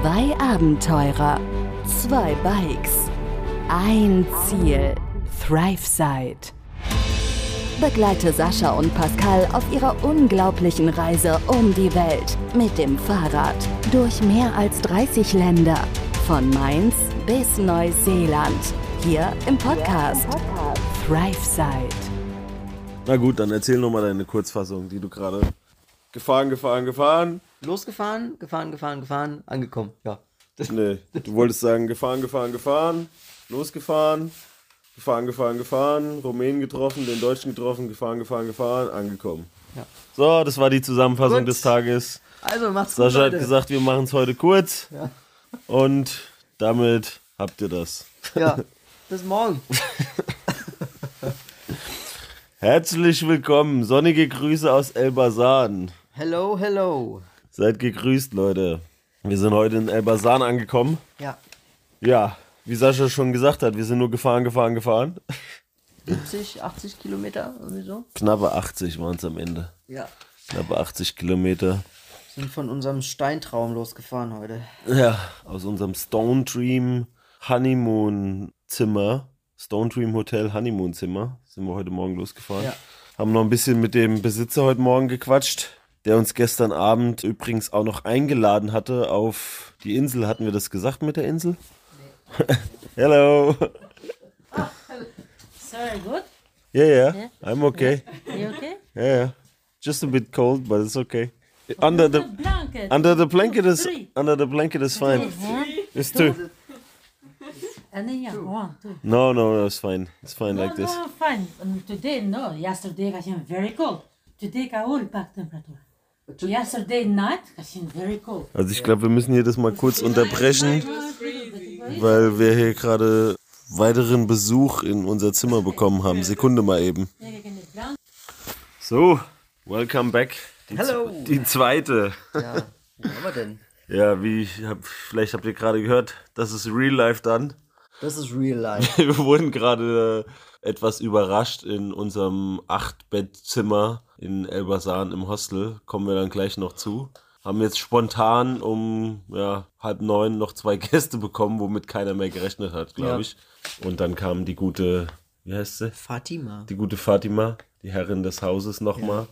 Zwei Abenteurer, zwei Bikes, ein Ziel. ThriveSide. Begleite Sascha und Pascal auf ihrer unglaublichen Reise um die Welt mit dem Fahrrad durch mehr als 30 Länder. Von Mainz bis Neuseeland. Hier im Podcast ThriveSide. Na gut, dann erzähl nochmal deine Kurzfassung, die du gerade gefahren, gefahren, gefahren. Losgefahren, gefahren, gefahren, gefahren, angekommen. Ja. Nee, du wolltest sagen gefahren, gefahren, gefahren, losgefahren, gefahren, gefahren, gefahren, Rumänen getroffen, den Deutschen getroffen, gefahren, gefahren, gefahren, angekommen. Ja. So, das war die Zusammenfassung Gut. des Tages. Also macht's gut, Sascha hat gesagt, wir machen es heute kurz. Ja. Und damit habt ihr das. Ja. Bis morgen. Herzlich willkommen, sonnige Grüße aus Elbasan. Hello, hello. Seid gegrüßt, Leute. Wir sind heute in Elbasan angekommen. Ja. Ja, wie Sascha schon gesagt hat, wir sind nur gefahren, gefahren, gefahren. 70, 80 Kilometer, irgendwie so. Knappe 80 waren es am Ende. Ja. Knappe 80 Kilometer. Sind von unserem Steintraum losgefahren heute. Ja, aus unserem Stone Dream Honeymoon Zimmer, Stone Dream Hotel Honeymoon Zimmer, sind wir heute Morgen losgefahren. Ja. Haben noch ein bisschen mit dem Besitzer heute Morgen gequatscht, der uns gestern Abend übrigens auch noch eingeladen hatte auf die Insel. Hatten wir das gesagt mit der Insel? Hello. Sorry, good. Yeah, yeah, I'm okay. You okay? Yeah, yeah. Just a bit cold, but it's okay. Under the blanket. under the blanket is Three. under the blanket is fine. It's two. and then yeah, one, two. No, no, no, it's fine. It's fine No, like this. no, fine. Um, today, no. Yesterday, I am very cold. Today, I will pack temperature. Yesterday night, I am very cold. Also ich glaube, wir müssen hier das mal kurz unterbrechen, weil wir hier gerade weiteren Besuch in unser Zimmer bekommen haben. Sekunde mal eben. So, welcome back. Die, Hello. Die zweite. Ja. Wo haben wir denn? Ja, wie ich hab, vielleicht habt ihr gerade gehört, das ist Real Life dann. Das ist real life. Wir wurden gerade äh, etwas überrascht in unserem Acht-Bett-Zimmer in Elbasan im Hostel. Kommen wir dann gleich noch zu. Haben jetzt spontan um ja, halb neun noch zwei Gäste bekommen, womit keiner mehr gerechnet hat, glaube Ja. ich. Und dann kam die gute, wie heißt sie? Fatima. Die gute Fatima, die Herrin des Hauses nochmal.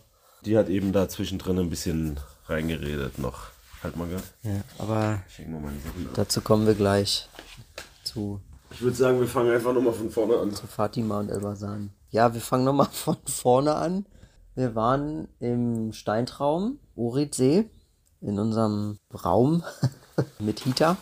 Die hat eben da zwischendrin ein bisschen reingeredet noch. Halt mal gehört. Ja, aber dazu kommen wir gleich zu, Ich würde sagen, wir fangen einfach nochmal von vorne an. zu Fatima und Elbasan. Ja, wir fangen nochmal von vorne an. Wir waren im Steintraum, Oritsee, in unserem Raum mit Hita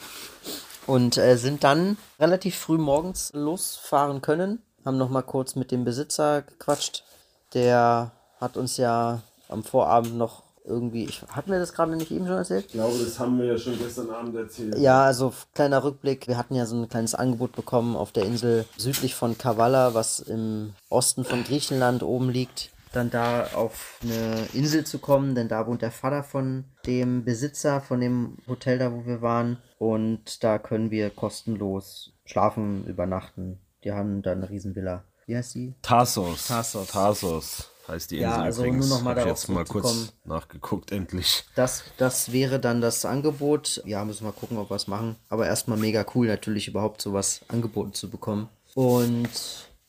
und äh, sind dann relativ früh morgens losfahren können. Haben noch mal kurz mit dem Besitzer gequatscht. Der hat uns ja am Vorabend noch irgendwie, ich, hatten wir das gerade nicht eben schon erzählt? Ich glaube, das haben wir ja schon gestern Abend erzählt. Ja, also kleiner Rückblick. Wir hatten ja so ein kleines Angebot bekommen auf der Insel südlich von Kavala, was im Osten von Griechenland oben liegt. Dann da auf eine Insel zu kommen, denn da wohnt der Vater von dem Besitzer von dem Hotel da, wo wir waren. Und da können wir kostenlos schlafen, übernachten. Die haben da eine Riesenvilla. Wie heißt die? Tarsos. Tarsos. Tarsos heißt die Insel Ja, also übrigens. nur noch mal Hab jetzt mal kurz nachgeguckt, endlich. Das, das wäre dann das Angebot. Ja, müssen wir gucken, ob wir es machen. Aber erstmal mega cool, natürlich überhaupt sowas angeboten zu bekommen. Und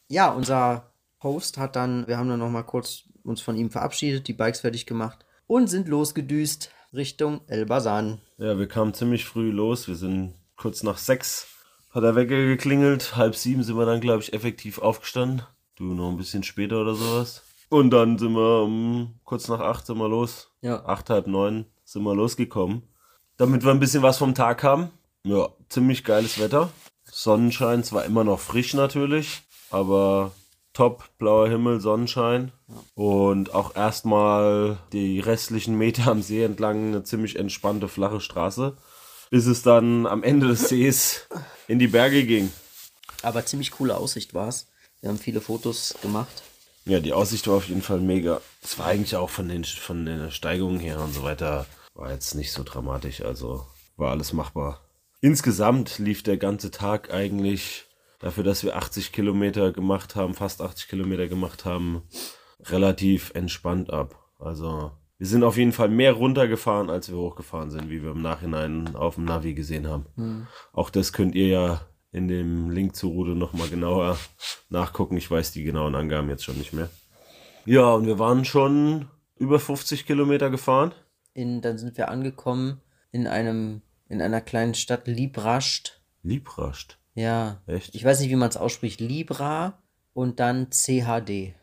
ja, unser Host hat dann, wir haben dann nochmal kurz uns von ihm verabschiedet, die Bikes fertig gemacht und sind losgedüst Richtung Elbasan. Ja, wir kamen ziemlich früh los. Wir sind kurz nach sechs. Hat der Wecker geklingelt. Halb sieben sind wir dann, glaube ich, effektiv aufgestanden. Du noch ein bisschen später oder sowas. Und dann sind wir um kurz nach acht sind wir los. Ja. Acht, halb neun sind wir losgekommen. Damit wir ein bisschen was vom Tag haben. Ja, ziemlich geiles Wetter. Sonnenschein, zwar immer noch frisch natürlich, aber top, blauer Himmel, Sonnenschein. Und auch erstmal die restlichen Meter am See entlang eine ziemlich entspannte, flache Straße. Bis es dann am Ende des Sees in die Berge ging. Aber ziemlich coole Aussicht war es. Wir haben viele Fotos gemacht. Ja, die Aussicht war auf jeden Fall mega. Es war eigentlich auch von den von der Steigung her und so weiter, war jetzt nicht so dramatisch, also war alles machbar. Insgesamt lief der ganze Tag eigentlich dafür, dass wir 80 Kilometer gemacht haben, fast 80 Kilometer gemacht haben, relativ entspannt ab. Also Wir sind auf jeden Fall mehr runtergefahren, als wir hochgefahren sind, wie wir im Nachhinein auf dem Navi gesehen haben. Hm. Auch das könnt ihr ja in dem Link zur Route nochmal genauer nachgucken. Ich weiß die genauen Angaben jetzt schon nicht mehr. Ja, und wir waren schon über 50 Kilometer gefahren. In, dann sind wir angekommen in einem, in einer kleinen Stadt Librascht. Liebrascht. Ja. Echt? Ich weiß nicht, wie man es ausspricht. Libra und dann CHD.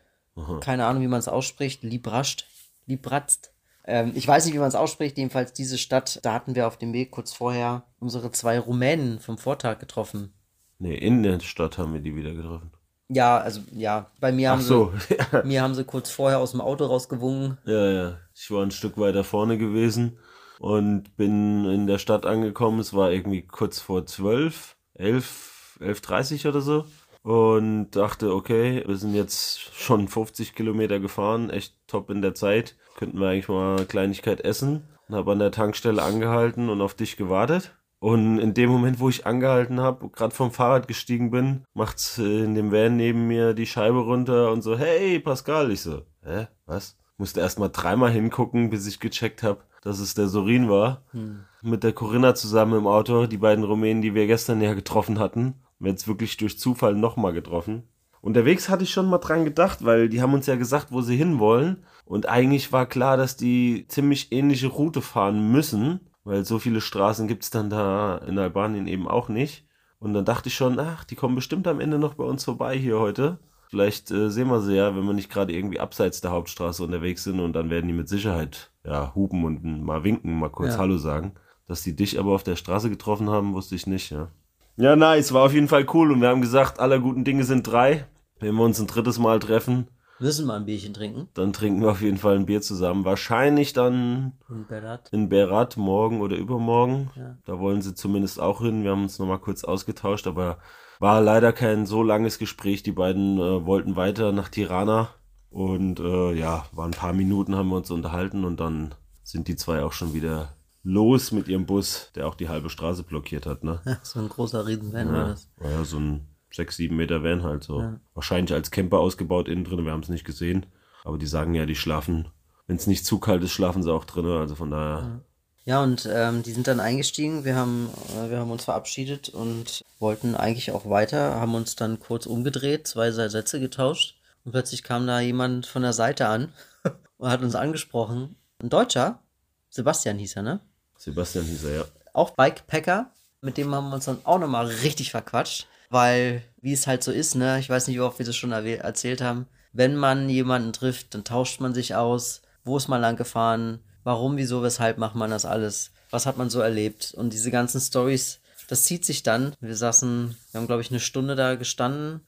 Keine Ahnung, wie man es ausspricht. Librascht. Libratzt. Ähm, ich weiß nicht, wie man es ausspricht. Jedenfalls diese Stadt, da hatten wir auf dem Weg kurz vorher unsere zwei Rumänen vom Vortag getroffen. Nee, in der Stadt haben wir die wieder getroffen. Ja, also ja, bei mir Ach haben so, sie mir haben sie kurz vorher aus dem Auto rausgewungen. ja, ja. Ich war ein Stück weiter vorne gewesen und bin in der Stadt angekommen. Es war irgendwie kurz vor zwölf, elf, elf dreißig oder so. Und dachte, okay, wir sind jetzt schon 50 Kilometer gefahren, echt top in der Zeit. Könnten wir eigentlich mal eine Kleinigkeit essen. Und habe an der Tankstelle angehalten und auf dich gewartet. Und in dem Moment, wo ich angehalten habe, gerade vom Fahrrad gestiegen bin, macht's in dem Van neben mir die Scheibe runter und so, hey Pascal. Ich so, hä, was? Musste erst mal dreimal hingucken, bis ich gecheckt habe, dass es der Sorin war. Mit der Corinna zusammen im Auto, die beiden Rumänen, die wir gestern ja getroffen hatten. Wir jetzt wirklich durch Zufall nochmal getroffen. Unterwegs hatte ich schon mal dran gedacht, weil die haben uns ja gesagt, wo sie hinwollen. Und eigentlich war klar, dass die ziemlich ähnliche Route fahren müssen, weil so viele Straßen gibt's dann da in Albanien eben auch nicht. Und dann dachte ich schon, ach, die kommen bestimmt am Ende noch bei uns vorbei hier heute. Vielleicht äh, sehen wir sie ja, wenn wir nicht gerade irgendwie abseits der Hauptstraße unterwegs sind und dann werden die mit Sicherheit ja hupen und mal winken, mal kurz Ja. Hallo sagen. Dass die dich aber auf der Straße getroffen haben, wusste ich nicht, ja. Ja, nice, war auf jeden Fall cool und wir haben gesagt, aller guten Dinge sind drei. Wenn wir uns ein drittes Mal treffen, Müssen wir ein Bierchen trinken. dann trinken wir auf jeden Fall ein Bier zusammen. Wahrscheinlich dann In Berat. in Berat morgen oder übermorgen. Ja. Da wollen sie zumindest auch hin. Wir haben uns nochmal kurz ausgetauscht, aber war leider kein so langes Gespräch. Die beiden äh, wollten weiter nach Tirana und äh, ja, war ein paar Minuten haben wir uns unterhalten und dann sind die zwei auch schon wieder los mit ihrem Bus, der auch die halbe Straße blockiert hat, ne? Ja, so ein großer Riesenvan war Ja, das. war ja so ein 6, 7 Meter Van halt so. Wahrscheinlich als Camper ausgebaut innen drin, wir haben es nicht gesehen. Aber die sagen ja, die schlafen, wenn es nicht zu kalt ist, schlafen sie auch drin. Also von daher, Ja, und ähm, die sind dann eingestiegen. Wir haben, äh, wir haben uns verabschiedet und wollten eigentlich auch weiter, haben uns dann kurz umgedreht, zwei drei Sätze getauscht. Und plötzlich kam da jemand von der Seite an und hat uns angesprochen. Ein Deutscher, Sebastian hieß er, ne? Sebastian hieß er ja. Auch Bikepacker. Mit dem haben wir uns dann auch nochmal richtig verquatscht. Weil, wie es halt so ist, ne? Ich weiß nicht, wie oft wir das schon erzählt haben. Wenn man jemanden trifft, dann tauscht man sich aus. Wo ist man lang gefahren? Warum, wieso, weshalb macht man das alles? Was hat man so erlebt? Und diese ganzen Stories, das zieht sich dann. Wir saßen, wir haben, glaube ich, eine Stunde da gestanden.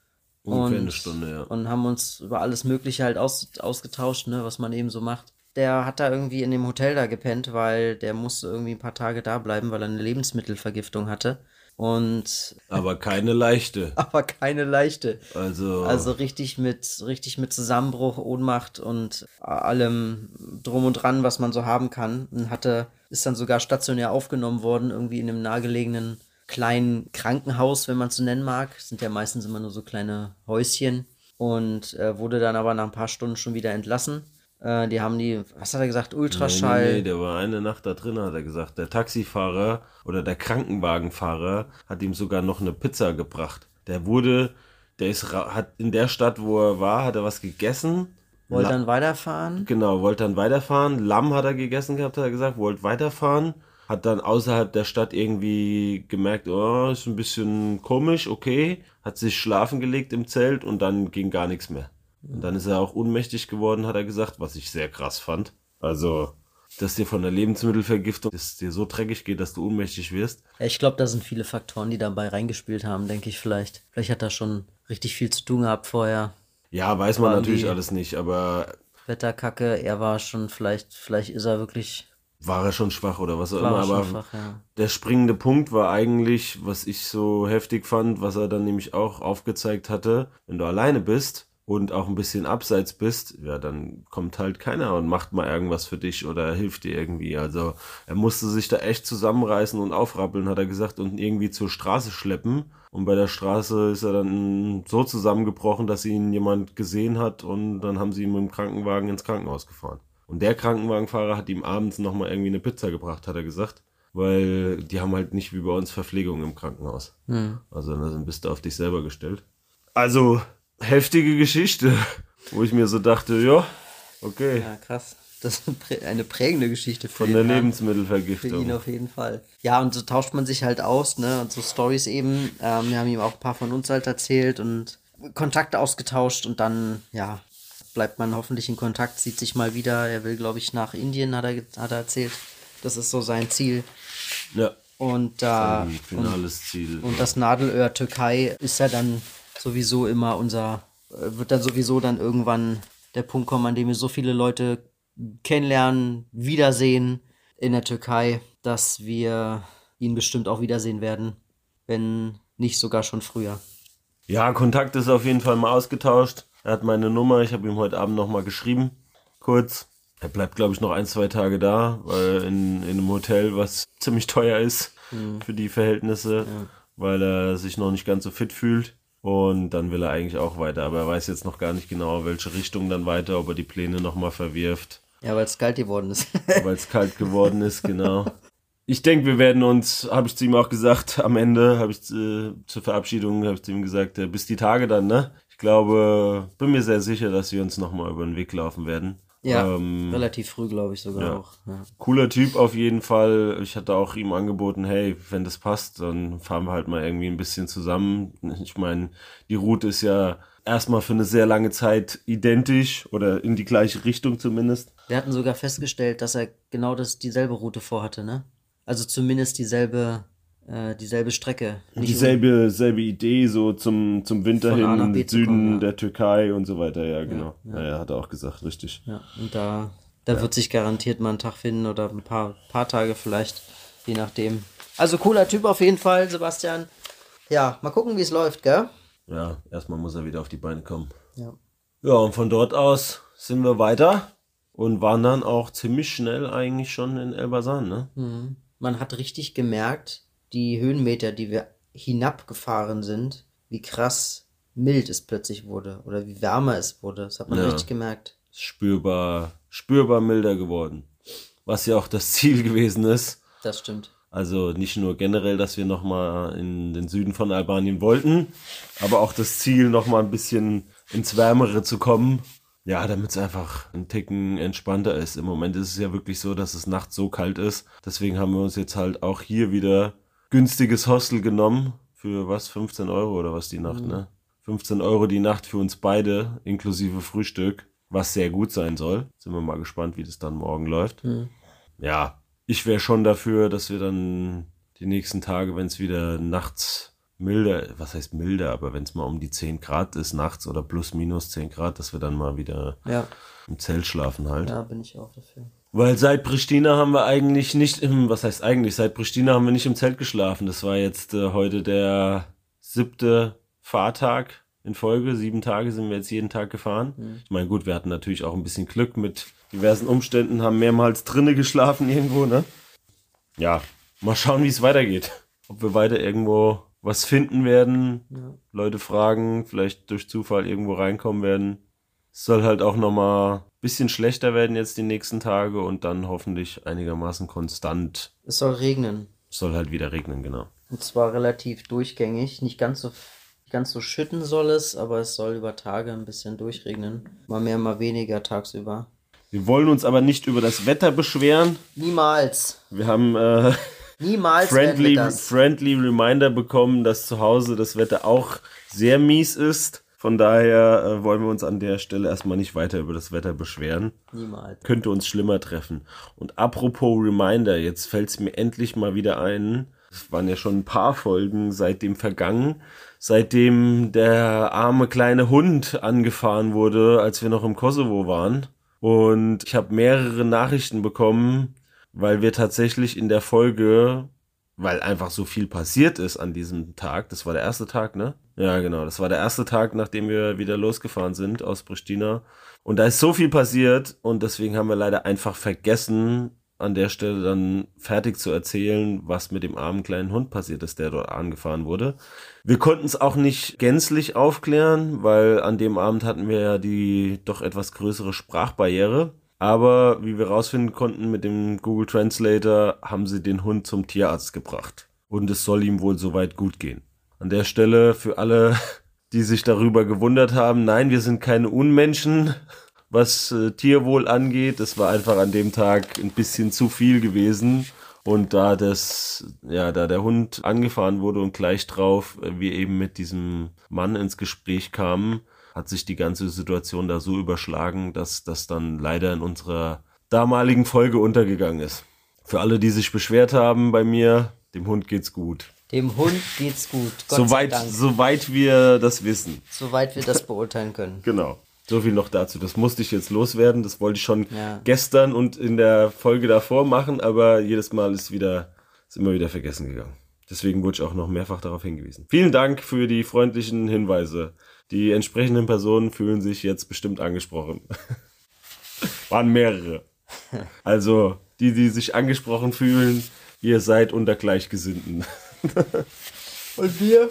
Ungefähr und, eine Stunde, ja. Und haben uns über alles Mögliche halt aus, ausgetauscht, ne, was man eben so macht. Der hat da irgendwie in dem Hotel da gepennt, weil der musste irgendwie ein paar Tage da bleiben, weil er eine Lebensmittelvergiftung hatte. Und Aber keine leichte. aber keine leichte. Also, Also richtig mit richtig mit Zusammenbruch, Ohnmacht und allem drum und dran, was man so haben kann. Und hatte ist dann sogar stationär aufgenommen worden, irgendwie in einem nahegelegenen kleinen Krankenhaus, wenn man es so nennen mag. Das sind ja meistens immer nur so kleine Häuschen und äh, wurde dann aber nach ein paar Stunden schon wieder entlassen. Äh, die haben die, was hat er gesagt, Ultraschall. Nee, nee, nee, der war eine Nacht da drin, hat er gesagt. Der Taxifahrer oder der Krankenwagenfahrer hat ihm sogar noch eine Pizza gebracht. Der wurde, der ist, hat in der Stadt, wo er war, hat er was gegessen. Wollte dann weiterfahren. Genau, wollte dann weiterfahren. Lamm hat er gegessen gehabt, hat er gesagt, wollte weiterfahren. Hat dann außerhalb der Stadt irgendwie gemerkt, oh, ist ein bisschen komisch, okay. Hat sich schlafen gelegt im Zelt und dann ging gar nichts mehr. Und dann ist er auch ohnmächtig geworden, hat er gesagt, was ich sehr krass fand. Also, dass dir von der Lebensmittelvergiftung, dass es dir so dreckig geht, dass du ohnmächtig wirst. Ich glaube, da sind viele Faktoren, die dabei reingespielt haben, denke ich vielleicht. Vielleicht hat er schon richtig viel zu tun gehabt vorher. Ja, weiß man natürlich alles nicht, aber Wetterkacke, er war schon vielleicht, vielleicht ist er wirklich, war er schon schwach oder was auch war immer. er Aber schwach, ja. Der springende Punkt war eigentlich, was ich so heftig fand, was er dann nämlich auch aufgezeigt hatte, wenn du alleine bist und auch ein bisschen abseits bist, ja, dann kommt halt keiner und macht mal irgendwas für dich oder hilft dir irgendwie. Also er musste sich da echt zusammenreißen und aufrappeln, hat er gesagt, und irgendwie zur Straße schleppen. Und bei der Straße ist er dann so zusammengebrochen, dass ihn jemand gesehen hat und dann haben sie ihn mit dem Krankenwagen ins Krankenhaus gefahren. Und der Krankenwagenfahrer hat ihm abends nochmal irgendwie eine Pizza gebracht, hat er gesagt. Weil die haben halt nicht wie bei uns Verpflegung im Krankenhaus. Also dann bist du auf dich selber gestellt. Also, heftige Geschichte, wo ich mir so dachte, ja, okay, Ja, krass. Das ist eine prä- eine prägende Geschichte für von der Herrn. Für ihn Lebensmittelvergiftung. auf jeden Fall. Ja, und so tauscht man sich halt aus, ne? Und so Stories eben. Ähm, wir haben ihm auch ein paar von uns halt erzählt und Kontakte ausgetauscht und dann, ja, bleibt man hoffentlich in Kontakt, sieht sich mal wieder. Er will, glaube ich, nach Indien, hat er, hat er erzählt. Das ist so sein Ziel. Ja, Und da. ein finales Ziel. Und das Nadelöhr Türkei ist ja dann sowieso immer unser, äh, wird dann sowieso dann irgendwann der Punkt kommen, an dem wir so viele Leute kennenlernen, wiedersehen in der Türkei, dass wir ihn bestimmt auch wiedersehen werden, wenn nicht sogar schon früher. Ja, Kontakt ist auf jeden Fall mal ausgetauscht. Er hat meine Nummer, ich habe ihm heute Abend nochmal geschrieben, kurz. Er bleibt, glaube ich, noch ein, zwei Tage da, weil in, in einem Hotel, was ziemlich teuer ist für die Verhältnisse, weil er sich noch nicht ganz so fit fühlt. Und dann will er eigentlich auch weiter, aber er weiß jetzt noch gar nicht genau, welche Richtung dann weiter, ob er die Pläne nochmal verwirft, Ja, weil es kalt geworden ist. weil es kalt geworden ist, genau. Ich denke, wir werden uns, habe ich zu ihm auch gesagt, am Ende habe ich äh, zur Verabschiedung, habe ich zu ihm gesagt, äh, bis die Tage dann, ne? Ich glaube, bin mir sehr sicher, dass wir uns nochmal über den Weg laufen werden. ja, Ähm, relativ früh, glaube ich sogar ja. auch. Ja. cooler Typ auf jeden Fall. Ich hatte auch ihm angeboten, hey, wenn das passt, dann fahren wir halt mal irgendwie ein bisschen zusammen. Ich meine, die Route ist ja erstmal für eine sehr lange Zeit identisch oder in die gleiche Richtung zumindest. Wir hatten sogar festgestellt, dass er genau das dieselbe Route vorhatte, ne? Also zumindest dieselbe, äh, dieselbe Strecke. Nicht Dieselbe selbe Idee, so zum, zum Winter hin Süden kommen, ja. der Türkei und so weiter, ja, genau. Ja, ja, hat er auch gesagt, richtig. Ja, und da, da wird sich garantiert mal ein Tag finden oder ein paar, paar Tage vielleicht, je nachdem. Also cooler Typ auf jeden Fall, Sebastian. Ja, mal gucken, wie es läuft, gell? Ja, erstmal muss er wieder auf die Beine kommen. Ja. Ja, und von dort aus sind wir weiter und waren dann auch ziemlich schnell eigentlich schon in Elbasan, ne? Man hat richtig gemerkt, die Höhenmeter, die wir hinabgefahren sind, wie krass mild es plötzlich wurde oder wie wärmer es wurde. Das hat man Ja. richtig gemerkt. Spürbar, spürbar milder geworden. Was ja auch das Ziel gewesen ist. Das stimmt. Also nicht nur generell, dass wir nochmal in den Süden von Albanien wollten, aber auch das Ziel, nochmal ein bisschen ins Wärmere zu kommen. Ja, damit es einfach ein Ticken entspannter ist. Im Moment ist es ja wirklich so, dass es nachts so kalt ist. Deswegen haben wir uns jetzt halt auch hier wieder günstiges Hostel genommen. Für was? 15 Euro oder was die Nacht, ne? 15 Euro die Nacht für uns beide, inklusive Frühstück, was sehr gut sein soll. Sind wir mal gespannt, wie das dann morgen läuft ja, ich wäre schon dafür, dass wir dann die nächsten Tage, wenn es wieder nachts milder, was heißt milder, aber wenn es mal um die 10 Grad ist nachts oder plus minus 10 Grad, dass wir dann mal wieder Ja, im Zelt schlafen halt. ja, bin ich auch dafür. Weil seit Pristina haben wir eigentlich nicht im, was heißt eigentlich, seit Pristina haben wir nicht im Zelt geschlafen. Das war jetzt äh, heute der siebte Fahrtag in Folge. Sieben Tage sind wir jetzt jeden Tag gefahren. Ich meine, gut, wir hatten natürlich auch ein bisschen Glück mit diversen Umständen, haben mehrmals drinne geschlafen irgendwo, ne? Ja, mal schauen, wie es weitergeht. Ob wir weiter irgendwo was finden werden, Leute fragen, vielleicht durch Zufall irgendwo reinkommen werden. Es soll halt auch nochmal bisschen schlechter werden jetzt die nächsten Tage und dann hoffentlich einigermaßen konstant. Es soll regnen. Es soll halt wieder regnen, genau. Und zwar relativ durchgängig. Nicht ganz so, ganz so schütten soll es, aber es soll über Tage ein bisschen durchregnen. Mal mehr, mal weniger tagsüber. Wir wollen uns aber nicht über das Wetter beschweren. Niemals. Wir haben äh, Niemals friendly, friendly Reminder bekommen, dass zu Hause das Wetter auch sehr mies ist. Von daher äh, wollen wir uns an der Stelle erstmal nicht weiter über das Wetter beschweren. Niemals. Könnte uns schlimmer treffen. Und apropos Reminder, jetzt fällt es mir endlich mal wieder ein. Es waren ja schon ein paar Folgen seitdem vergangen, seitdem der arme kleine Hund angefahren wurde, als wir noch im Kosovo waren. Und ich habe mehrere Nachrichten bekommen, weil wir tatsächlich in der Folge, weil einfach so viel passiert ist an diesem Tag, das war der erste Tag, ne? Ja, genau, das war der erste Tag, nachdem wir wieder losgefahren sind aus Pristina. Und da ist so viel passiert und deswegen haben wir leider einfach vergessen, an der Stelle dann fertig zu erzählen, was mit dem armen kleinen Hund passiert ist, der dort angefahren wurde. Wir konnten es auch nicht gänzlich aufklären, weil an dem Abend hatten wir ja die doch etwas größere Sprachbarriere. Aber wie wir rausfinden konnten mit dem Google Translator, haben sie den Hund zum Tierarzt gebracht. Und es soll ihm wohl soweit gut gehen. An der Stelle für alle, die sich darüber gewundert haben, nein, wir sind keine Unmenschen, was äh, Tierwohl angeht. Es war einfach an dem Tag ein bisschen zu viel gewesen. Und da das, ja, da der Hund angefahren wurde und gleich drauf äh, wir eben mit diesem Mann ins Gespräch kamen, hat sich die ganze Situation da so überschlagen, dass das dann leider in unserer damaligen Folge untergegangen ist. Für alle, die sich beschwert haben bei mir, dem Hund geht's gut. Dem Hund geht's gut. Gott Soweit, sei Dank. soweit wir das wissen. Soweit wir das beurteilen können. Genau. So viel noch dazu. Das musste ich jetzt loswerden. Das wollte ich schon Ja. gestern und in der Folge davor machen, aber jedes Mal ist wieder, ist immer wieder vergessen gegangen. Deswegen wurde ich auch noch mehrfach darauf hingewiesen. Vielen Dank für die freundlichen Hinweise. Die entsprechenden Personen fühlen sich jetzt bestimmt angesprochen. Waren mehrere. Also, die, die sich angesprochen fühlen, ihr seid unter Gleichgesinnten. Und wir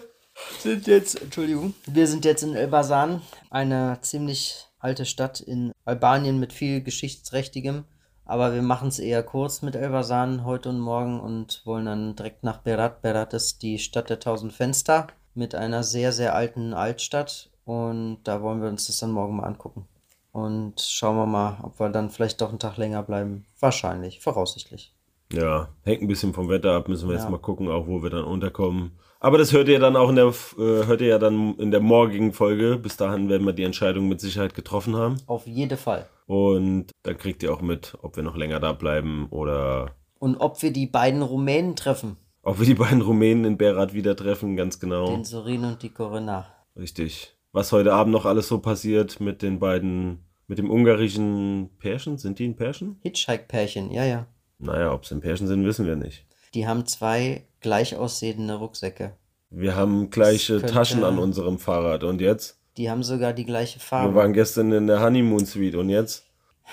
sind jetzt, Entschuldigung, wir sind jetzt in Elbasan, eine ziemlich alte Stadt in Albanien mit viel Geschichtsträchtigem. Aber wir machen es eher kurz mit Elbasan heute und morgen und wollen dann direkt nach Berat. Berat ist die Stadt der tausend Fenster mit einer sehr, sehr alten Altstadt. Und da wollen wir uns das dann morgen mal angucken. Und schauen wir mal, ob wir dann vielleicht doch einen Tag länger bleiben. Wahrscheinlich, voraussichtlich. Ja, hängt ein bisschen vom Wetter ab, müssen wir jetzt Ja. mal gucken, auch wo wir dann unterkommen. Aber das hört ihr dann auch in der, äh, hört ihr ja dann in der morgigen Folge. Bis dahin werden wir die Entscheidung mit Sicherheit getroffen haben. Auf jeden Fall. Und dann kriegt ihr auch mit, ob wir noch länger da bleiben oder Und ob wir die beiden Rumänen treffen. Ob wir die beiden Rumänen in Berat wieder treffen, ganz genau. Den Sorin und die Corinna. Richtig. Was heute Abend noch alles so passiert mit den beiden, mit dem ungarischen Pärchen. Sind die ein Pärchen? Hitchhike-Pärchen, ja, ja. Naja, ob sie ein Pärchen sind, wissen wir nicht. Die haben zwei gleich aussehende Rucksäcke. Wir haben gleiche könnte- Taschen an unserem Fahrrad. Und jetzt? Die haben sogar die gleiche Wir Farbe. waren gestern in der Honeymoon Suite und jetzt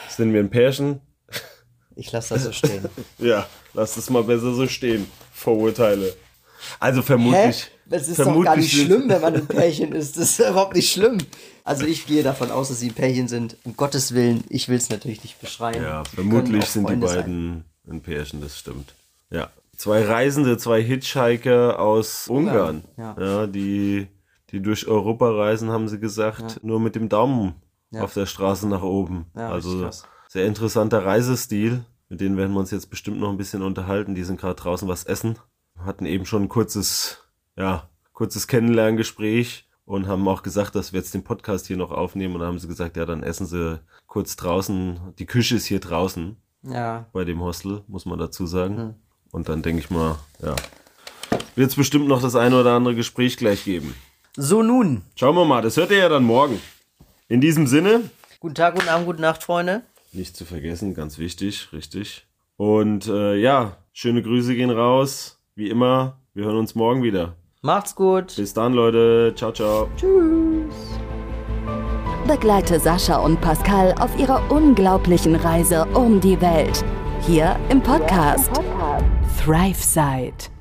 sind wir ein Pärchen. Ich lasse das so stehen. Ja, lass es mal besser so stehen. Vorurteile. Also vermutlich. Das ist doch vermutlich gar nicht schlimm, wenn man ein Pärchen ist. Das ist überhaupt nicht schlimm. Also ich gehe davon aus, dass sie ein Pärchen sind. Um Gottes Willen, ich will es natürlich nicht beschreiben. Ja, vermutlich sind die Freunde sein. beiden ein Pärchen, das stimmt. Ja. Zwei Reisende, zwei Hitchhiker aus Ungarn. ja. Ja, die, die durch Europa reisen, haben sie gesagt, nur mit dem Daumen Ja. auf der Straße nach oben. Ja, also krass. Sehr interessanter Reisestil. Mit denen werden wir uns jetzt bestimmt noch ein bisschen unterhalten. Die sind gerade draußen was essen. Hatten eben schon ein kurzes, ja, kurzes Kennenlerngespräch und haben auch gesagt, dass wir jetzt den Podcast hier noch aufnehmen. Und dann haben sie gesagt, ja, dann essen sie kurz draußen. Die Küche ist hier draußen Ja, bei dem Hostel, muss man dazu sagen. Hm. Und dann denke ich mal, ja, wird es bestimmt noch das eine oder andere Gespräch gleich geben. so nun. Schauen wir mal, das hört ihr ja dann morgen. In diesem Sinne, Guten Tag, guten Abend, gute Nacht, Freunde. Nicht zu vergessen, ganz wichtig, richtig. Und äh, ja, schöne Grüße gehen raus. Wie immer, wir hören uns morgen wieder. Macht's gut. Bis dann, Leute. Ciao, ciao. Begleite Sascha und Pascal auf ihrer unglaublichen Reise um die Welt. Hier im Podcast ThriveSide.